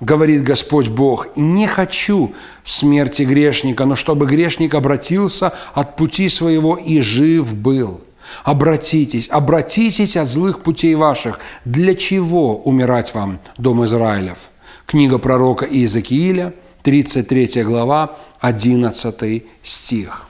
говорит Господь Бог, не хочу смерти грешника, но чтобы грешник обратился от пути своего и жив был. Обратитесь, обратитесь от злых путей ваших. Для чего умирать вам, дом Израилев? Книга пророка Иезекииля, 33 глава, 11 стих.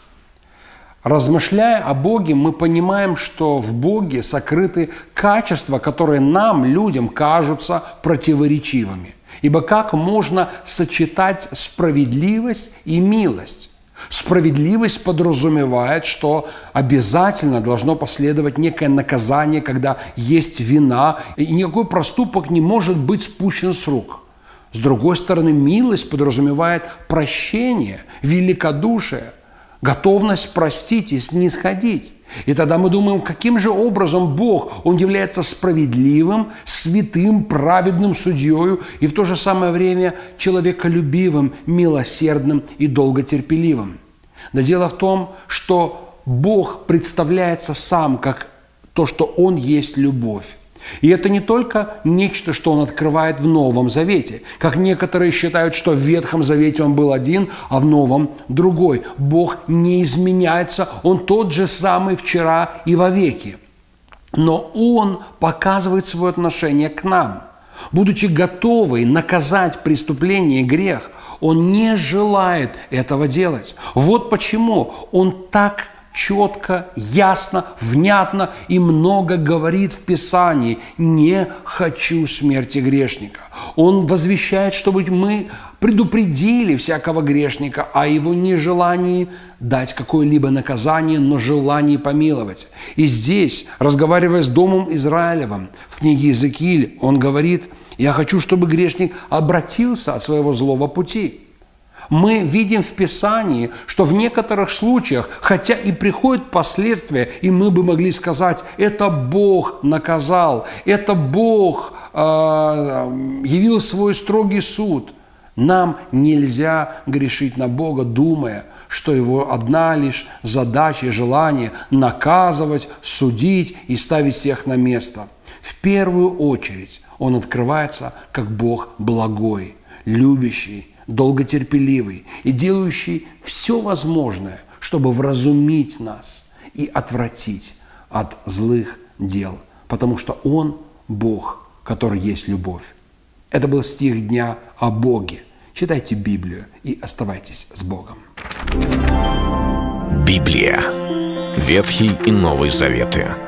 Размышляя о Боге, мы понимаем, что в Боге сокрыты качества, которые нам, людям, кажутся противоречивыми. Ибо как можно сочетать справедливость и милость? Справедливость подразумевает, что обязательно должно последовать некое наказание, когда есть вина, и никакой проступок не может быть спущен с рук. С другой стороны, милость подразумевает прощение, великодушие, готовность простить и снисходить. И тогда мы думаем, каким же образом Бог, Он является справедливым, святым, праведным судьей и в то же самое время человеколюбивым, милосердным и долготерпеливым. Но дело в том, что Бог представляется сам как то, что Он есть любовь. И это не только нечто, что он открывает в Новом Завете. Как некоторые считают, что в Ветхом Завете он был один, а в Новом другой. Бог не изменяется, он тот же самый вчера и вовеки. Но он показывает свое отношение к нам. Будучи готовый наказать преступление и грех, он не желает этого делать. Вот почему он так четко, ясно, внятно и много говорит в Писании «не хочу смерти грешника». Он возвещает, чтобы мы предупредили всякого грешника о его нежелании дать какое-либо наказание, но желании помиловать. И здесь, разговаривая с Домом Израилевым в книге Иезекииль, он говорит «Я хочу, чтобы грешник обратился от своего злого пути». Мы видим в Писании, что в некоторых случаях, хотя и приходят последствия, и мы бы могли сказать, это Бог наказал, это Бог э, явил свой строгий суд. Нам нельзя грешить на Бога, думая, что Его одна лишь задача и желание наказывать, судить и ставить всех на место. В первую очередь Он открывается как Бог благой, любящий, долготерпеливый и делающий все возможное, чтобы вразумить нас и отвратить от злых дел, потому что Он – Бог, который есть любовь. Это был стих дня о Боге. Читайте Библию и оставайтесь с Богом. Библия. Ветхий и Новый Заветы.